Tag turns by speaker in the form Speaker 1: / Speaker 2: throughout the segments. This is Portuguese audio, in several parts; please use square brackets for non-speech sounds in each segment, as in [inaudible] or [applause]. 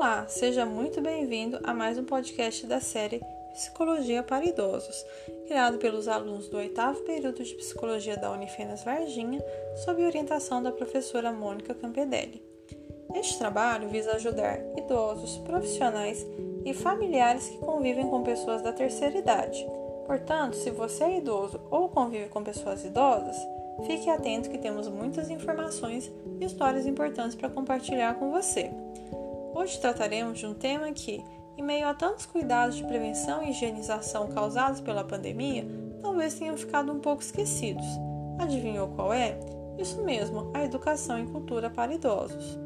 Speaker 1: Olá, seja muito bem-vindo a mais um podcast da série Psicologia para Idosos, criado pelos alunos do oitavo período de Psicologia da Unifenas Varginha, sob orientação da professora Mônica Campedelli. Este trabalho visa ajudar idosos, profissionais e familiares que convivem com pessoas da terceira idade. Portanto, se você é idoso ou convive com pessoas idosas, fique atento que temos muitas informações e histórias importantes para compartilhar com você. Hoje trataremos de um tema que, em meio a tantos cuidados de prevenção e higienização causados pela pandemia, talvez tenham ficado um pouco esquecidos. Adivinhou qual é? Isso mesmo, a educação e cultura para idosos.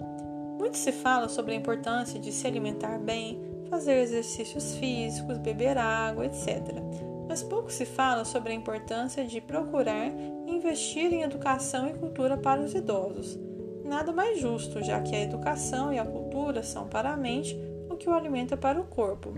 Speaker 1: Muito se fala sobre a importância de se alimentar bem, fazer exercícios físicos, beber água, etc. Mas pouco se fala sobre a importância de procurar investir em educação e cultura para os idosos nada mais justo, já que a educação e a cultura são para a mente o que o alimenta para o corpo.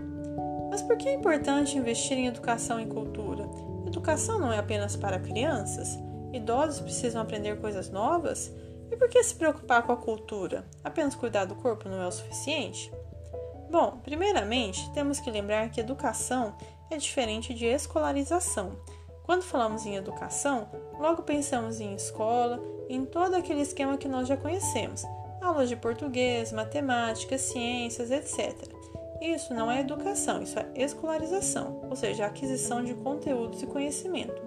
Speaker 1: Mas por que é importante investir em educação e cultura? Educação não é apenas para crianças? Idosos precisam aprender coisas novas? E por que se preocupar com a cultura? Apenas cuidar do corpo não é o suficiente? Bom, primeiramente, temos que lembrar que educação é diferente de escolarização. Quando falamos em educação, logo pensamos em escola, em todo aquele esquema que nós já conhecemos: aulas de português, matemática, ciências, etc. Isso não é educação, isso é escolarização, ou seja, aquisição de conteúdos e conhecimento.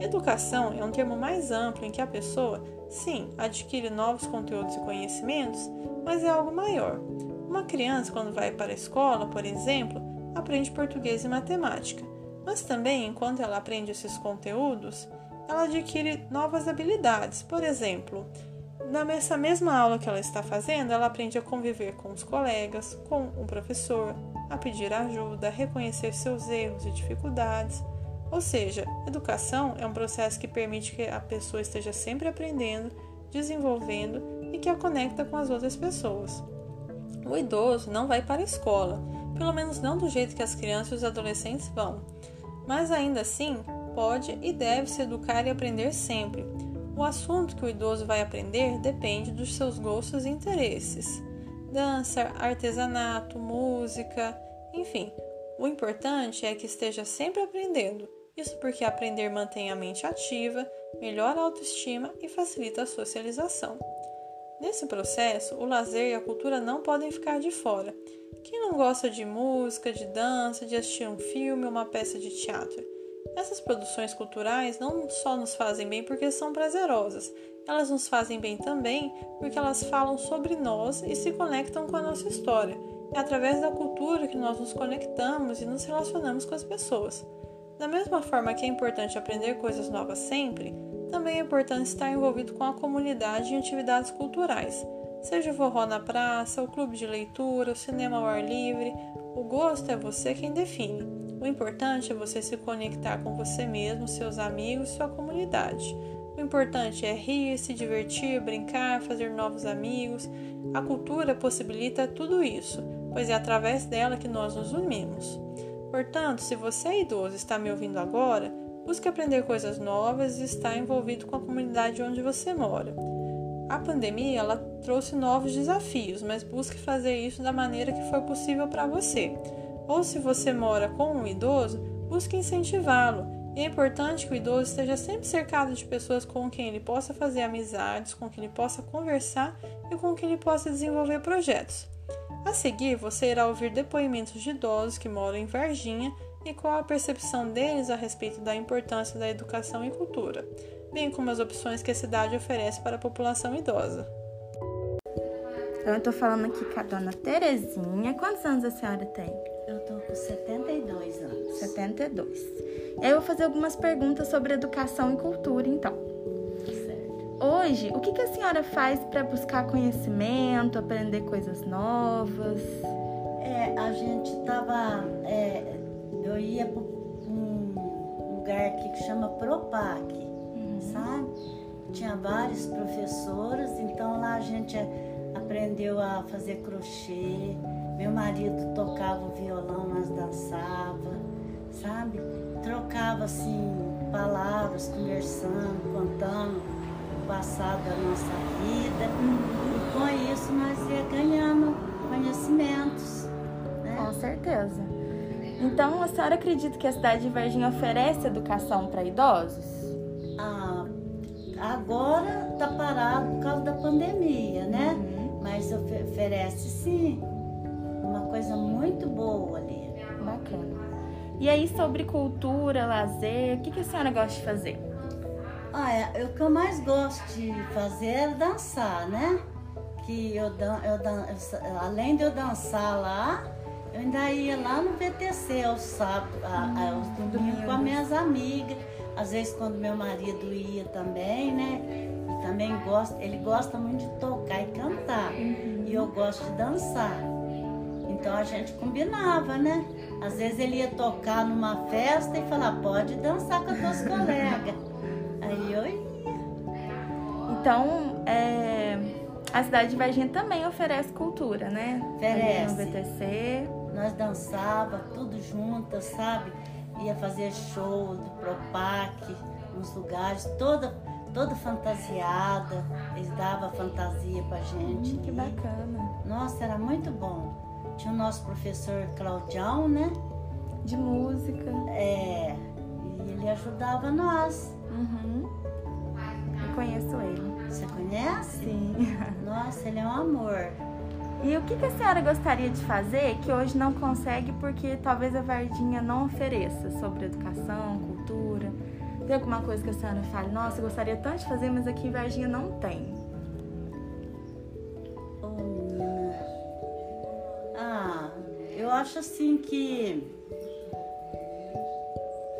Speaker 1: Educação é um termo mais amplo em que a pessoa, sim, adquire novos conteúdos e conhecimentos, mas é algo maior. Uma criança, quando vai para a escola, por exemplo, aprende português e matemática mas também, enquanto ela aprende esses conteúdos, ela adquire novas habilidades. Por exemplo, nessa mesma aula que ela está fazendo, ela aprende a conviver com os colegas, com o professor, a pedir ajuda, a reconhecer seus erros e dificuldades. Ou seja, educação é um processo que permite que a pessoa esteja sempre aprendendo, desenvolvendo e que a conecta com as outras pessoas. O idoso não vai para a escola, pelo menos não do jeito que as crianças e os adolescentes vão mas ainda assim pode e deve se educar e aprender sempre. O assunto que o idoso vai aprender depende dos seus gostos e interesses. Dança, artesanato, música, enfim. O importante é que esteja sempre aprendendo. Isso porque aprender mantém a mente ativa, melhora a autoestima e facilita a socialização. Nesse processo, o lazer e a cultura não podem ficar de fora. Quem não gosta de música, de dança, de assistir um filme ou uma peça de teatro? Essas produções culturais não só nos fazem bem porque são prazerosas, elas nos fazem bem também porque elas falam sobre nós e se conectam com a nossa história. É através da cultura que nós nos conectamos e nos relacionamos com as pessoas. Da mesma forma que é importante aprender coisas novas sempre, também é importante estar envolvido com a comunidade em atividades culturais. Seja o forró na praça, o clube de leitura, o cinema ao ar livre, o gosto é você quem define. O importante é você se conectar com você mesmo, seus amigos sua comunidade. O importante é rir, se divertir, brincar, fazer novos amigos. A cultura possibilita tudo isso, pois é através dela que nós nos unimos. Portanto, se você é idoso e está me ouvindo agora, busque aprender coisas novas e estar envolvido com a comunidade onde você mora. A pandemia ela trouxe novos desafios, mas busque fazer isso da maneira que for possível para você. Ou se você mora com um idoso, busque incentivá-lo. É importante que o idoso esteja sempre cercado de pessoas com quem ele possa fazer amizades, com quem ele possa conversar e com quem ele possa desenvolver projetos. A seguir, você irá ouvir depoimentos de idosos que moram em Varginha e qual a percepção deles a respeito da importância da educação e cultura bem como as opções que a cidade oferece para a população idosa.
Speaker 2: Eu estou falando aqui com a dona Terezinha. Quantos anos a senhora tem?
Speaker 3: Eu estou com 72 anos.
Speaker 2: 72. E aí eu vou fazer algumas perguntas sobre educação e cultura, então.
Speaker 3: Certo.
Speaker 2: Hoje, o que, que a senhora faz para buscar conhecimento, aprender coisas novas?
Speaker 3: É, a gente tava. É, eu ia para um lugar aqui que chama Propac sabe? Tinha vários professores, então lá a gente aprendeu a fazer crochê. Meu marido tocava violão, nós dançava, sabe? Trocava assim palavras, conversando, contando o passado da nossa vida. E com isso nós ia ganhando conhecimentos. Né?
Speaker 2: Com certeza. Então, a senhora acredita que a cidade de Varginha oferece educação para idosos?
Speaker 3: Ah, agora está parado por causa da pandemia, né?
Speaker 2: Uhum.
Speaker 3: Mas oferece sim coisa muito boa ali.
Speaker 2: Bacana. E aí, sobre cultura, lazer, o que, que a senhora gosta de fazer?
Speaker 3: É, o que eu mais gosto de fazer é dançar, né? Que eu, dan eu, dan eu além de eu dançar lá, eu ainda ia lá no VTC aos sábados, hum, aos domingos com as minhas amigas. Às vezes quando meu marido ia também, né? Ele também gosta, ele gosta muito de tocar e cantar. Uhum. E eu gosto de dançar. Então a gente combinava, né? Às vezes ele ia tocar numa festa e falar, pode dançar com as tuas [laughs] colegas. Aí eu ia.
Speaker 2: Então, é, a cidade de Varginha também oferece cultura, né?
Speaker 3: Oferece.
Speaker 2: no VTC.
Speaker 3: Nós dançava tudo juntas, sabe? Ia fazer show do Propac, nos lugares, toda, toda fantasiada. Eles davam fantasia pra gente.
Speaker 2: Hum, que bacana.
Speaker 3: Nossa, era muito bom. Tinha o nosso professor Claudião, né?
Speaker 2: De música.
Speaker 3: É, e ele ajudava nós.
Speaker 2: Uhum. Eu conheço ele.
Speaker 3: Você conhece?
Speaker 2: Sim. [laughs]
Speaker 3: Nossa, ele é um amor.
Speaker 2: E o que, que a senhora gostaria de fazer que hoje não consegue porque talvez a Vardinha não ofereça sobre educação, cultura? Tem alguma coisa que a senhora fale, nossa, eu gostaria tanto de fazer, mas aqui em Varginha não tem?
Speaker 3: Ah, eu acho assim que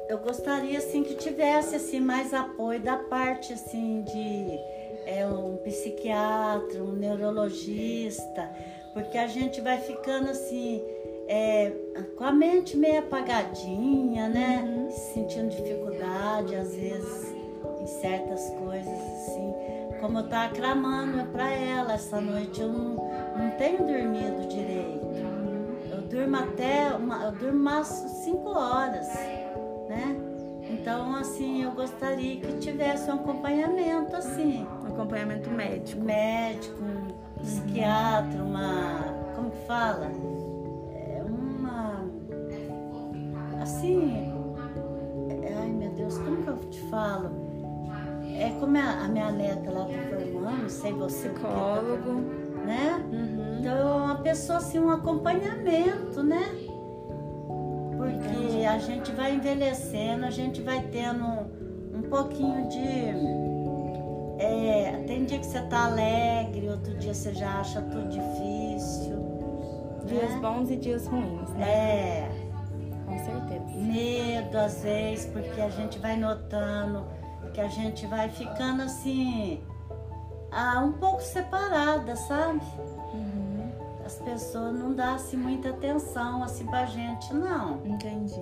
Speaker 3: eu gostaria assim que tivesse assim mais apoio da parte assim de é um psiquiatra, um neurologista, porque a gente vai ficando assim, é, com a mente meio apagadinha, né?
Speaker 2: Uhum.
Speaker 3: Sentindo dificuldade, às vezes, em certas coisas, assim. Como eu tava clamando para ela essa noite, eu não, não tenho dormido direito. Eu durmo até, uma, eu durmo umas 5 horas, né? Então, assim, eu gostaria que tivesse um acompanhamento, assim.
Speaker 2: Um acompanhamento médico.
Speaker 3: Médico, um psiquiatra, uma. Como que fala? Assim. é- Ai, meu Deus, como que eu te falo? É como a, minha neta lá tá formando, sei você.
Speaker 2: Psicólogo.
Speaker 3: Né?
Speaker 2: Uhum.
Speaker 3: Então, uma pessoa assim, um acompanhamento, né? Porque a gente vai envelhecendo, a gente vai tendo um pouquinho de. É, tem dia que você tá alegre, outro dia você já acha tudo difícil.
Speaker 2: Dias
Speaker 3: né?
Speaker 2: bons e dias ruins, né?
Speaker 3: É,
Speaker 2: Com certeza.
Speaker 3: medo às vezes, porque a gente vai notando que a gente vai ficando assim, ah, um pouco separada, sabe?
Speaker 2: Uhum.
Speaker 3: As pessoas não dão assim, muita atenção assim pra gente, não.
Speaker 2: Entendi.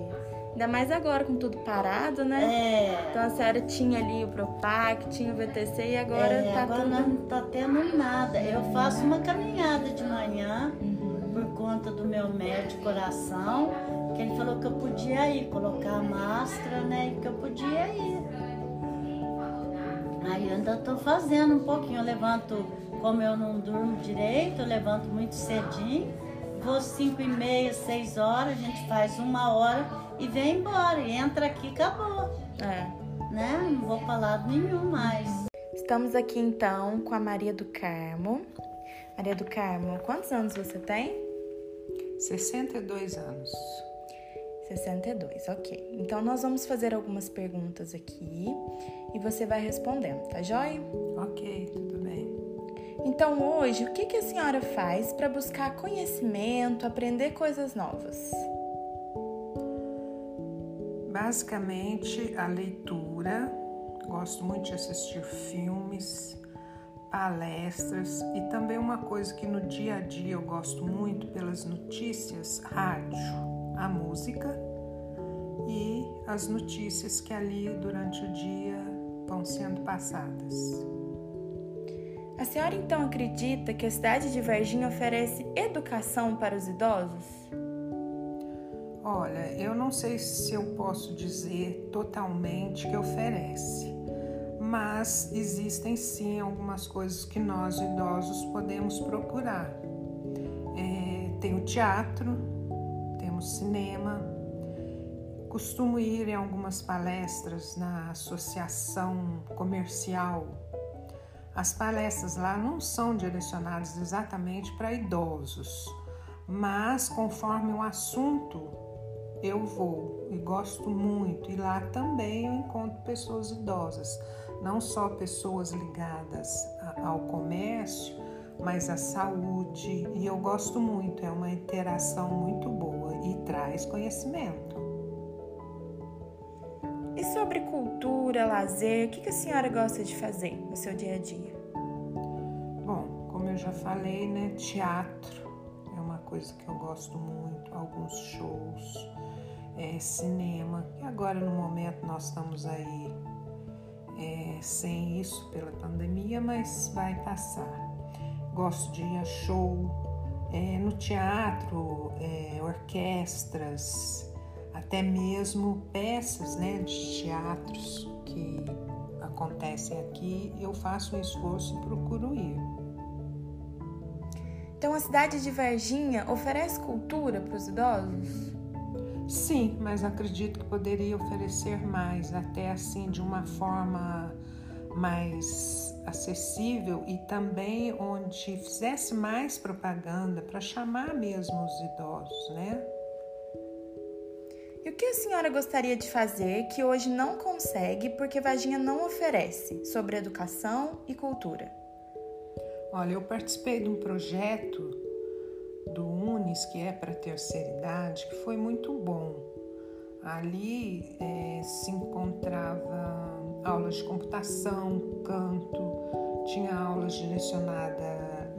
Speaker 2: Ainda mais agora com tudo parado, né?
Speaker 3: É.
Speaker 2: Então a senhora tinha ali o Propac, tinha o VTC e agora
Speaker 3: é,
Speaker 2: tá
Speaker 3: agora
Speaker 2: tudo.
Speaker 3: não tá tendo nada. Eu faço uma caminhada de manhã
Speaker 2: Uhum.
Speaker 3: por conta do meu médico coração, que ele falou que eu podia ir, colocar a máscara, né? E que eu podia ir. Aí eu ainda tô fazendo um pouquinho, eu levanto, como eu não durmo direito, eu levanto muito cedinho, vou cinco e meia, seis horas, a gente faz uma hora e vem embora. E entra aqui, acabou,
Speaker 2: É.
Speaker 3: né? Não vou pra lado nenhum mais.
Speaker 2: Estamos aqui então com a Maria do Carmo. Maria do Carmo, quantos anos você tem?
Speaker 4: 62 anos.
Speaker 2: 62, ok. Então nós vamos fazer algumas perguntas aqui e você vai respondendo, tá joia?
Speaker 4: Ok, tudo bem.
Speaker 2: Então hoje, o que, que a senhora faz para buscar conhecimento, aprender coisas novas?
Speaker 4: Basicamente, a leitura. Gosto muito de assistir filmes, palestras e também uma coisa que no dia a dia eu gosto muito pelas notícias, rádio, a música e as notícias que ali durante o dia vão sendo passadas.
Speaker 2: A senhora então acredita que a cidade de Varginha oferece educação para os idosos?
Speaker 4: Olha, eu não sei se eu posso dizer totalmente que oferece, mas existem sim algumas coisas que nós idosos podemos procurar. É, tem o teatro, temos cinema. Costumo ir em algumas palestras na associação comercial. As palestras lá não são direcionadas exatamente para idosos, mas conforme o assunto eu vou e gosto muito. E lá também eu encontro pessoas idosas, não só pessoas ligadas ao comércio, mas à saúde. E eu gosto muito, é uma interação muito boa e traz conhecimento.
Speaker 2: E sobre cultura, lazer, o que a senhora gosta de fazer no seu dia a dia?
Speaker 4: Bom, como eu já falei, né, teatro é uma coisa que eu gosto muito, alguns shows é, cinema, e agora no momento nós estamos aí é, sem isso pela pandemia, mas vai passar. Gosto de ir a show, é, no teatro, é, orquestras, até mesmo peças né, de teatros que acontecem aqui, eu faço um esforço e procuro ir.
Speaker 2: Então a cidade de Varginha oferece cultura para os idosos?
Speaker 4: Sim, mas acredito que poderia oferecer mais, até assim de uma forma mais acessível e também onde fizesse mais propaganda para chamar mesmo os idosos, né?
Speaker 2: E o que a senhora gostaria de fazer que hoje não consegue porque Varginha não oferece sobre educação e cultura?
Speaker 4: Olha, eu participei de um projeto do UNES, que é para a terceira idade, que foi muito bom. Ali é, se encontrava aulas de computação, canto, tinha aulas direcionadas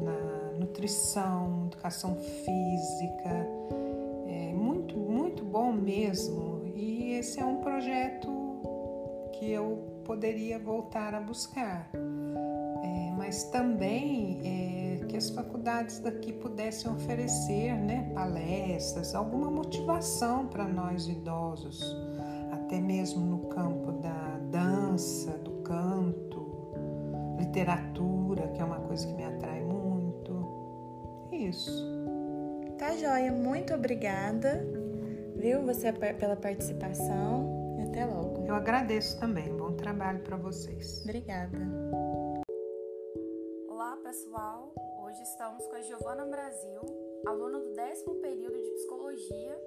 Speaker 4: na nutrição, educação física, é, muito, muito bom mesmo. E esse é um projeto que eu poderia voltar a buscar. É, mas também é, que as faculdades daqui pudessem oferecer né, palestras, alguma motivação para nós idosos, até mesmo no campo da dança, do canto, literatura, que é uma coisa que me atrai muito. Isso.
Speaker 2: Tá joia, muito obrigada, viu, você pela participação e até logo.
Speaker 4: Eu agradeço também, bom trabalho para vocês.
Speaker 2: Obrigada.
Speaker 5: Olá, pessoal estamos com a Giovana Brasil, aluna do décimo período de psicologia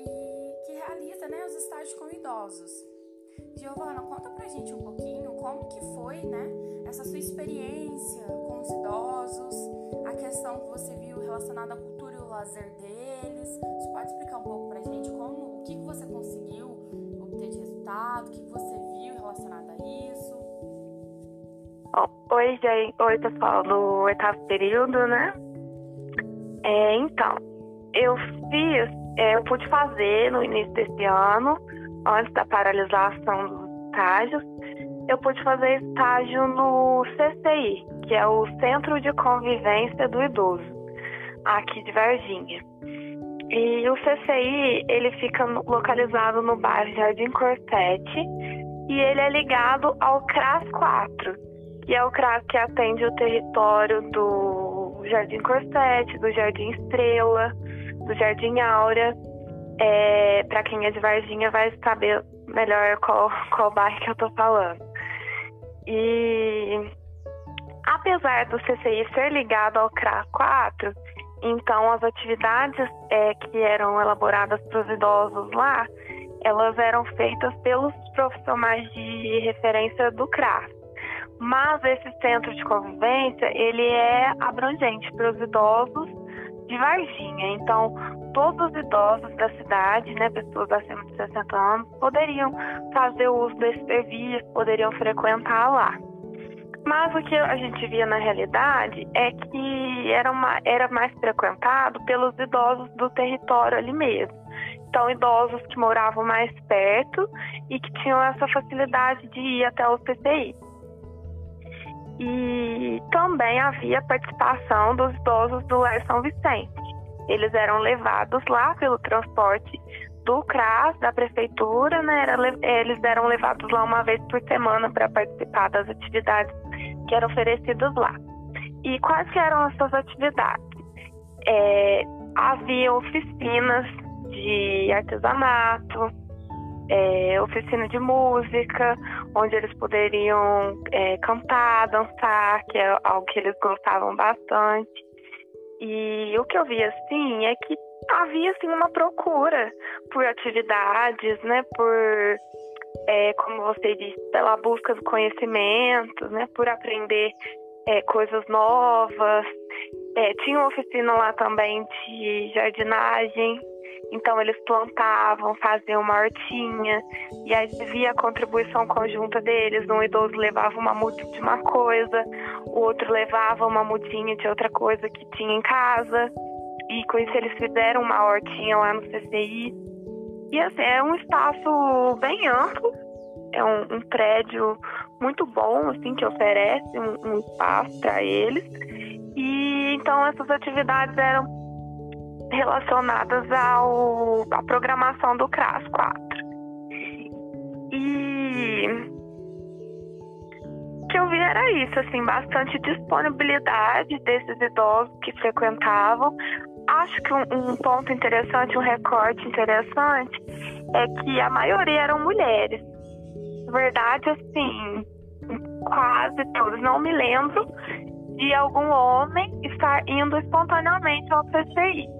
Speaker 5: e que realiza né, os estágios com idosos. Giovana, conta pra gente um pouquinho como que foi, né, essa sua experiência com os idosos, a questão que você viu relacionada à cultura e o lazer deles. Você pode explicar um pouco pra gente como, o que, que você conseguiu obter de resultado, o que, que você viu relacionado a isso?
Speaker 6: Oi, gente. Oi, pessoal do oitavo período, né? É, então, eu fiz, é, eu pude fazer no início desse ano, antes da paralisação dos estágios, eu pude fazer estágio no CCI, que é o Centro de Convivência do Idoso, aqui de Varginha. E o CCI, ele fica localizado no bairro Jardim Corsete e ele é ligado ao CRAS 4, que é o CRAS que atende o território do Jardim Corsete, do Jardim Estrela, do Jardim Áurea. É, Para quem é de Varginha vai saber melhor qual, qual bairro que eu tô falando. E apesar do CCI ser ligado ao CRA 4, então as atividades é, que eram elaboradas para os idosos lá, elas eram feitas pelos profissionais de referência do CRAS. Mas esse centro de convivência, ele é abrangente para os idosos de Varginha. Então, todos os idosos da cidade, né, pessoas acima de 60 anos, poderiam fazer uso desse serviço, poderiam frequentar lá. Mas o que a gente via na realidade é que era, uma, era mais frequentado pelos idosos do território ali mesmo. Então, idosos que moravam mais perto e que tinham essa facilidade de ir até o CCI. E também havia participação dos idosos do Lar São Vicente. Eles eram levados lá pelo transporte do CRAS, da prefeitura, né? Eles eram levados lá uma vez por semana para participar das atividades que eram oferecidas lá. E quais que eram essas atividades? é, havia oficinas de artesanato, é, oficina de música, onde eles poderiam é, cantar, dançar, que é algo que eles gostavam bastante. E o que eu vi assim é que havia assim uma procura por atividades, né, por é, como você disse, pela busca do conhecimento, né, por aprender é, coisas novas. É, tinha uma oficina lá também de jardinagem, então eles plantavam, faziam uma hortinha, e aí via a contribuição conjunta deles. Um idoso levava uma muda de uma coisa, o outro levava uma mudinha de outra coisa que tinha em casa. E com isso eles fizeram uma hortinha lá no CCI. E assim, é um espaço bem amplo, é um, um prédio muito bom, assim, que oferece um, um espaço para eles. E então essas atividades eram relacionadas ao, à programação do CRAS 4. E o que eu vi era isso, assim, bastante disponibilidade desses idosos que frequentavam. Acho que um, um ponto interessante, um recorte interessante, é que a maioria eram mulheres. Na verdade, assim, quase todos. Não me lembro de algum homem estar indo espontaneamente ao CCI.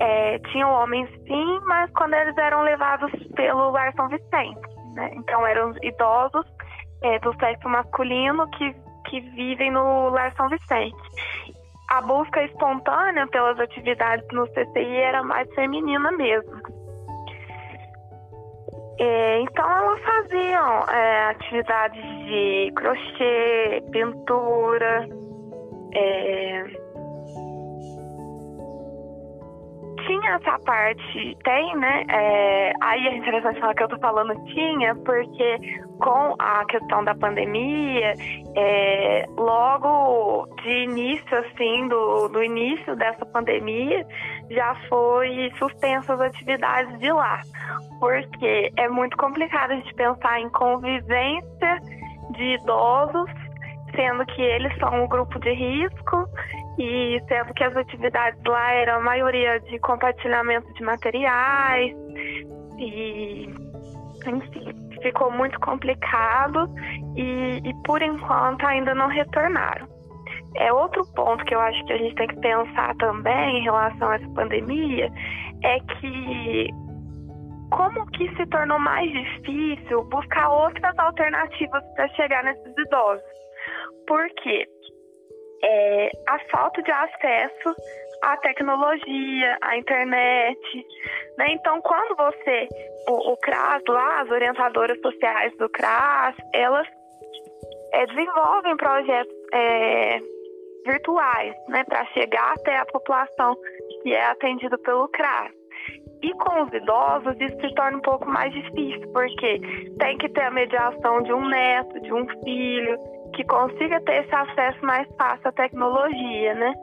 Speaker 6: É, tinham homens sim, mas quando eles eram levados pelo Lar São Vicente. Né? Então eram idosos é, do sexo masculino que, que vivem no Lar São Vicente. A busca espontânea pelas atividades no CCI era mais feminina mesmo. É, então elas faziam é, atividades de crochê, pintura, tinha essa parte, tem, né? É, aí é interessante falar que eu tô falando tinha, porque com a questão da pandemia, é, logo de início, assim, do, do início dessa pandemia, já foi suspensas as atividades de lá. Porque é muito complicado a gente pensar em convivência de idosos, sendo que eles são um grupo de risco e sendo que as atividades lá eram a maioria de compartilhamento de materiais e enfim, ficou muito complicado e, e por enquanto ainda não retornaram. É outro ponto que eu acho que a gente tem que pensar também em relação a essa pandemia é que como que se tornou mais difícil buscar outras alternativas para chegar nesses idosos. Por quê? É, a falta de acesso à tecnologia, à internet. Né? Então, quando você, o, o, CRAS lá, as orientadoras sociais do CRAS, elas é, desenvolvem projetos é, virtuais né, para chegar até a população que é atendida pelo CRAS. E com os idosos, isso se torna um pouco mais difícil, porque tem que ter a mediação de um neto, de um filho, que consiga ter esse acesso mais fácil à tecnologia, né?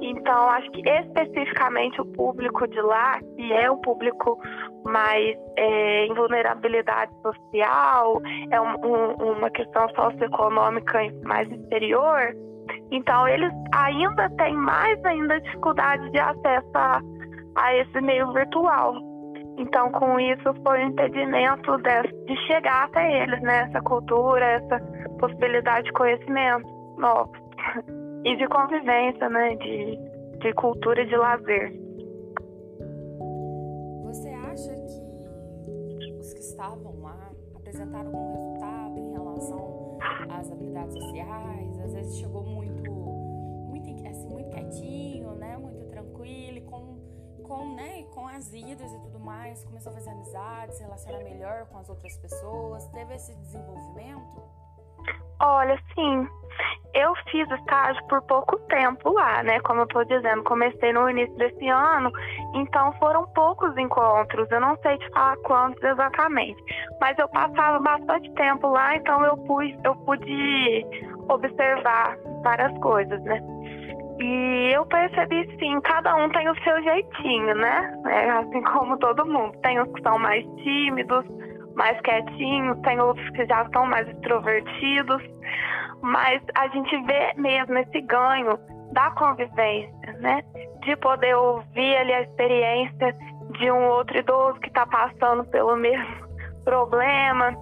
Speaker 6: Então, acho que especificamente o público de lá, que é o público mais é, em vulnerabilidade social, é um, um, uma questão socioeconômica mais inferior, então eles ainda têm mais ainda dificuldade de acesso a, a esse meio virtual. Então, com isso, foi um impedimento de, de chegar até eles, né? Essa cultura, essa possibilidade de conhecimento novo e de convivência, né? De, de cultura e de lazer.
Speaker 5: Você acha que os que estavam lá apresentaram algum resultado em relação às habilidades sociais? Às vezes chegou muito, muito, assim, muito quietinho, né? Muito com, né? com as idas e tudo mais, começou a fazer amizades, se relacionar melhor com as outras pessoas, teve esse desenvolvimento?
Speaker 6: Olha, sim. Eu fiz estágio por pouco tempo lá, né? Como eu tô dizendo, comecei no início desse ano, então foram poucos encontros. Eu não sei te falar quantos exatamente, mas eu passava bastante tempo lá, então eu pude, eu pude observar várias coisas, né? E eu percebi sim, cada um tem o seu jeitinho, né? É assim como todo mundo. Tem os que são mais tímidos, mais quietinhos, tem outros que já são mais extrovertidos, mas a gente vê mesmo esse ganho da convivência, né? De poder ouvir ali a experiência de um outro idoso que está passando pelo mesmo [laughs] problema,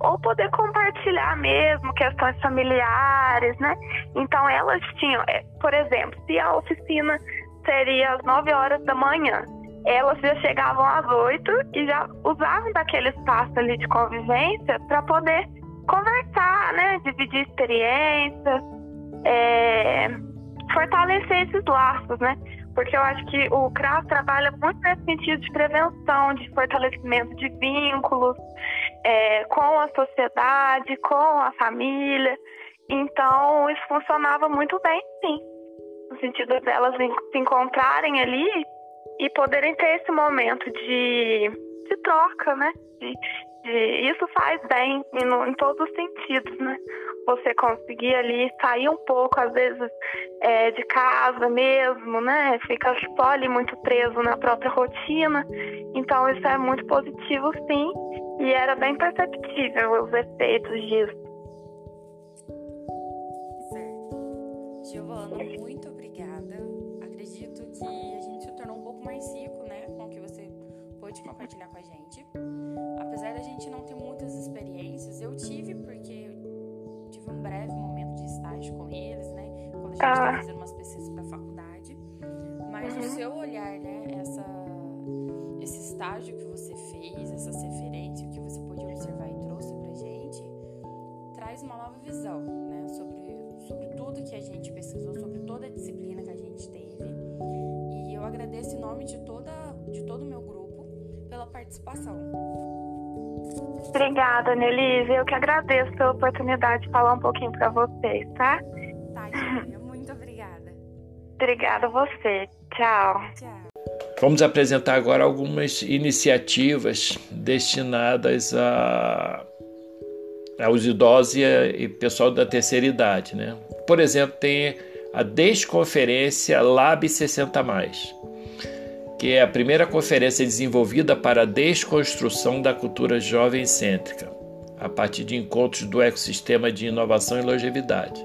Speaker 6: ou poder compartilhar mesmo questões familiares, né? Então elas tinham, é, por exemplo, se a oficina seria às 9 horas da manhã, elas já chegavam às 8 e já usavam daquele espaço ali de convivência para poder conversar, né? Dividir experiências, é, fortalecer esses laços, né? Porque eu acho que o CRAS trabalha muito nesse sentido de prevenção, de fortalecimento de vínculos é, com a sociedade, com a família. Então, isso funcionava muito bem, sim. No sentido delas se encontrarem ali e poderem ter esse momento de, de troca, né? De, de, isso faz bem em, em todos os sentidos, né? Você conseguir ali sair um pouco, às vezes, é, de casa mesmo, né? Fica só ali muito preso na própria rotina. Então, isso é muito positivo, sim. E era bem perceptível os efeitos disso.
Speaker 5: Certo. Giovana, muito obrigada. Acredito que a gente se tornou um pouco mais rico, né? Com o que você pôde compartilhar com a gente. Apesar da gente não ter muitas experiências, eu tive, porque eu tive um breve momento de estágio com eles, né? Quando a gente estava ah. fazendo umas pesquisas para faculdade. Mas uhum. o seu olhar, né? Essa, esse estágio que você fez, essas referências, o que você pôde observar e trouxe pra gente, traz uma nova visão, né? Sobre, sobre tudo que a gente pesquisou, sobre toda a disciplina que a gente teve. E eu agradeço em nome de, toda, de todo participação.
Speaker 6: Obrigada, Nelise. Eu que agradeço pela oportunidade de falar um pouquinho para vocês, tá?
Speaker 5: Tá, Muito obrigada.
Speaker 6: Obrigada a você. Tchau.
Speaker 5: Tchau.
Speaker 7: Vamos apresentar agora algumas iniciativas destinadas a, aos idosos e, e pessoal da terceira idade. Né? Por exemplo, tem a Desconferência Lab 60 que é a primeira conferência desenvolvida para a desconstrução da cultura jovem cêntrica, a partir de encontros do ecossistema de inovação e longevidade.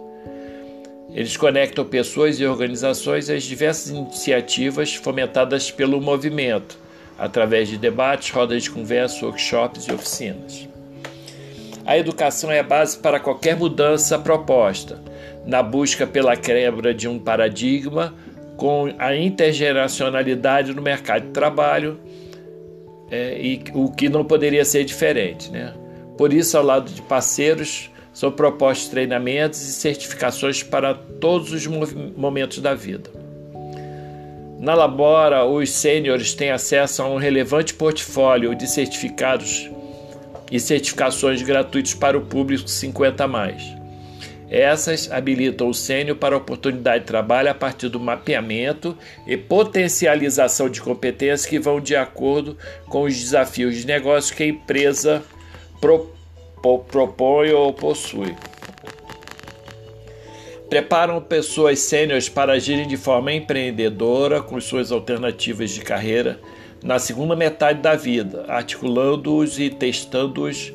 Speaker 7: Eles conectam pessoas e organizações às diversas iniciativas fomentadas pelo movimento, através de debates, rodas de conversa, workshops e oficinas. A educação é a base para qualquer mudança proposta, na busca pela quebra de um paradigma com a intergeracionalidade no mercado de trabalho é, e o que não poderia ser diferente. Né? Por isso, ao lado de parceiros, são propostos treinamentos e certificações para todos os momentos da vida. Na Labora, os sêniores têm acesso a um relevante portfólio de certificados e certificações gratuitos para o público 50 mais. Essas habilitam o sênior para oportunidade de trabalho a partir do mapeamento e potencialização de competências que vão de acordo com os desafios de negócio que a empresa pro, pro, propõe ou possui. Preparam pessoas sêniores para agirem de forma empreendedora com suas alternativas de carreira na segunda metade da vida, articulando-os e testando-os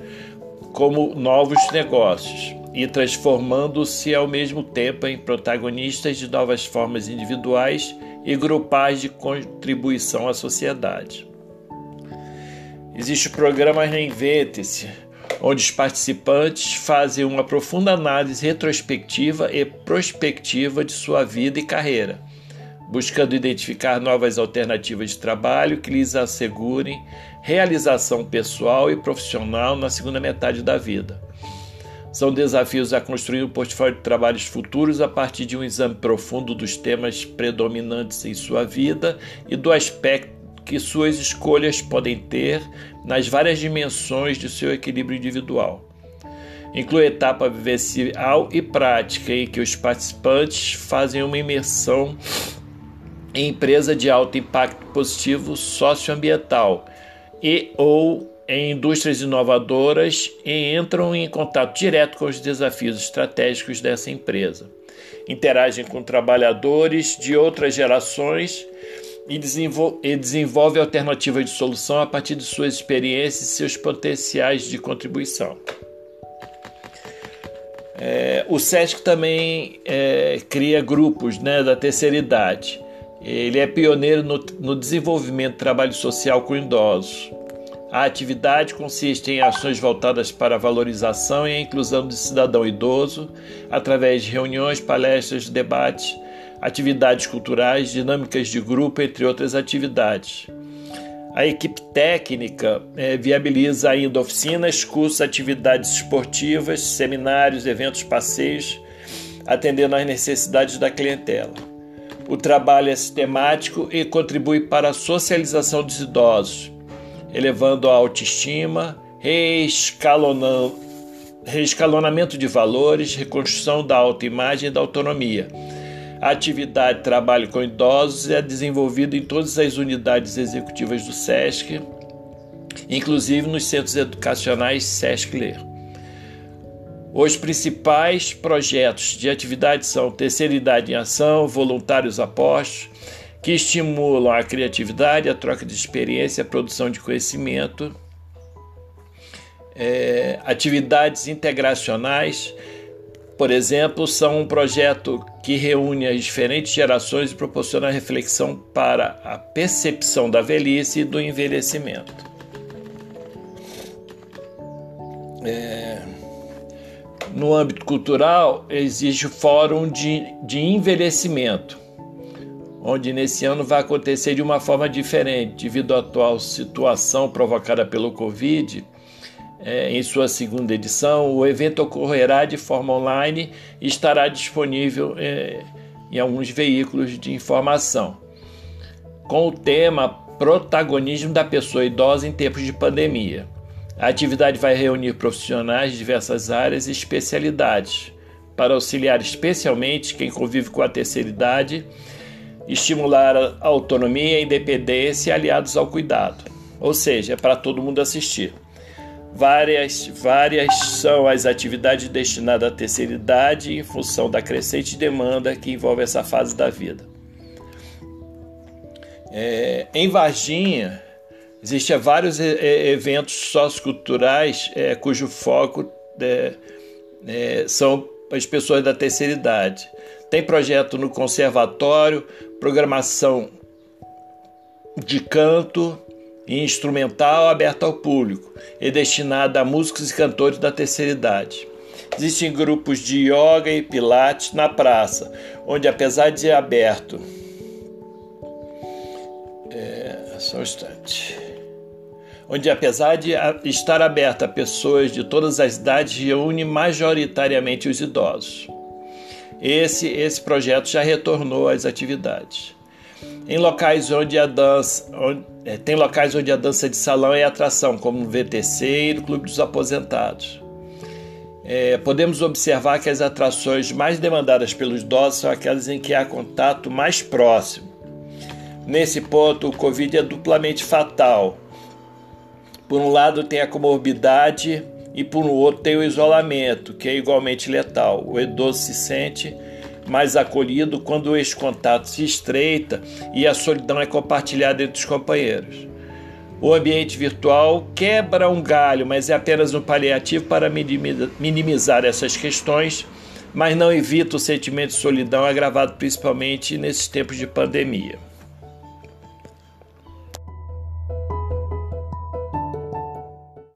Speaker 7: como novos negócios e transformando-se ao mesmo tempo em protagonistas de novas formas individuais e grupais de contribuição à sociedade. Existe o programa Reinvente-se, onde os participantes fazem uma profunda análise retrospectiva e prospectiva de sua vida e carreira, buscando identificar novas alternativas de trabalho que lhes assegurem realização pessoal e profissional na segunda metade da vida são desafios a construir um portfólio de trabalhos futuros a partir de um exame profundo dos temas predominantes em sua vida e do aspecto que suas escolhas podem ter nas várias dimensões de seu equilíbrio individual. Inclui etapa vivencial e prática em que os participantes fazem uma imersão em empresa de alto impacto positivo socioambiental e ou em indústrias inovadoras e entram em contato direto com os desafios estratégicos dessa empresa. Interagem com trabalhadores de outras gerações e, desenvol e desenvolve alternativas de solução a partir de suas experiências e seus potenciais de contribuição. É, o SESC também é, cria grupos né, da terceira idade. Ele é pioneiro no, no desenvolvimento do trabalho social com idosos. A atividade consiste em ações voltadas para a valorização e a inclusão do cidadão idoso, através de reuniões, palestras, debates, atividades culturais, dinâmicas de grupo, entre outras atividades. A equipe técnica é, viabiliza ainda oficinas, cursos, atividades esportivas, seminários, eventos, passeios, atendendo às necessidades da clientela. O trabalho é sistemático e contribui para a socialização dos idosos, elevando a autoestima, reescalonamento de valores, reconstrução da autoimagem e da autonomia a atividade de trabalho com idosos é desenvolvida em todas as unidades executivas do SESC, inclusive nos centros educacionais SESC Ler. Os principais projetos de atividade são Terceira Idade em Ação, Voluntários Apostos, que estimulam a criatividade, a troca de experiência, a produção de conhecimento, é, atividades integracionais, por exemplo, são um projeto que reúne as diferentes gerações e proporciona reflexão para a percepção da velhice e do envelhecimento. É... No âmbito cultural, existe o Fórum de, de Envelhecimento, onde nesse ano vai acontecer de uma forma diferente, devido à atual situação provocada pelo Covid é, em sua segunda edição. O evento ocorrerá de forma online e estará disponível é, em alguns veículos de informação, com o tema Protagonismo da Pessoa Idosa em Tempos de Pandemia. A atividade vai reunir profissionais de diversas áreas e especialidades para auxiliar especialmente quem convive com a terceira idade, estimular a autonomia, a independência e aliados ao cuidado. Ou seja, é para todo mundo assistir. Várias, várias são as atividades destinadas à terceira idade em função da crescente demanda que envolve essa fase da vida. É, em Varginha, existem vários eventos socioculturais é, cujo foco é, é, são as pessoas da terceira idade. Tem projeto no conservatório, programação de canto, e instrumental aberta ao público e destinada a músicos e cantores da terceira idade. Existem grupos de yoga e pilates na praça, onde apesar de aberto. É, só um instante. Onde apesar de estar aberto a pessoas de todas as idades, reúne majoritariamente os idosos. Esse, esse projeto já retornou às atividades. Em locais onde a dança, onde, é, tem locais onde a dança de salão é atração, como no VTC e no Clube dos Aposentados. É, podemos observar que as atrações mais demandadas pelos idosos são aquelas em que há contato mais próximo. Nesse ponto, o Covid é duplamente fatal. Por um lado, tem a comorbidade e por outro, tem o isolamento, que é igualmente letal. O idoso se sente mais acolhido quando esse contato se estreita e a solidão é compartilhada entre os companheiros. O ambiente virtual quebra um galho, mas é apenas um paliativo para minimizar essas questões, mas não evita o sentimento de solidão agravado principalmente nesses tempos de pandemia.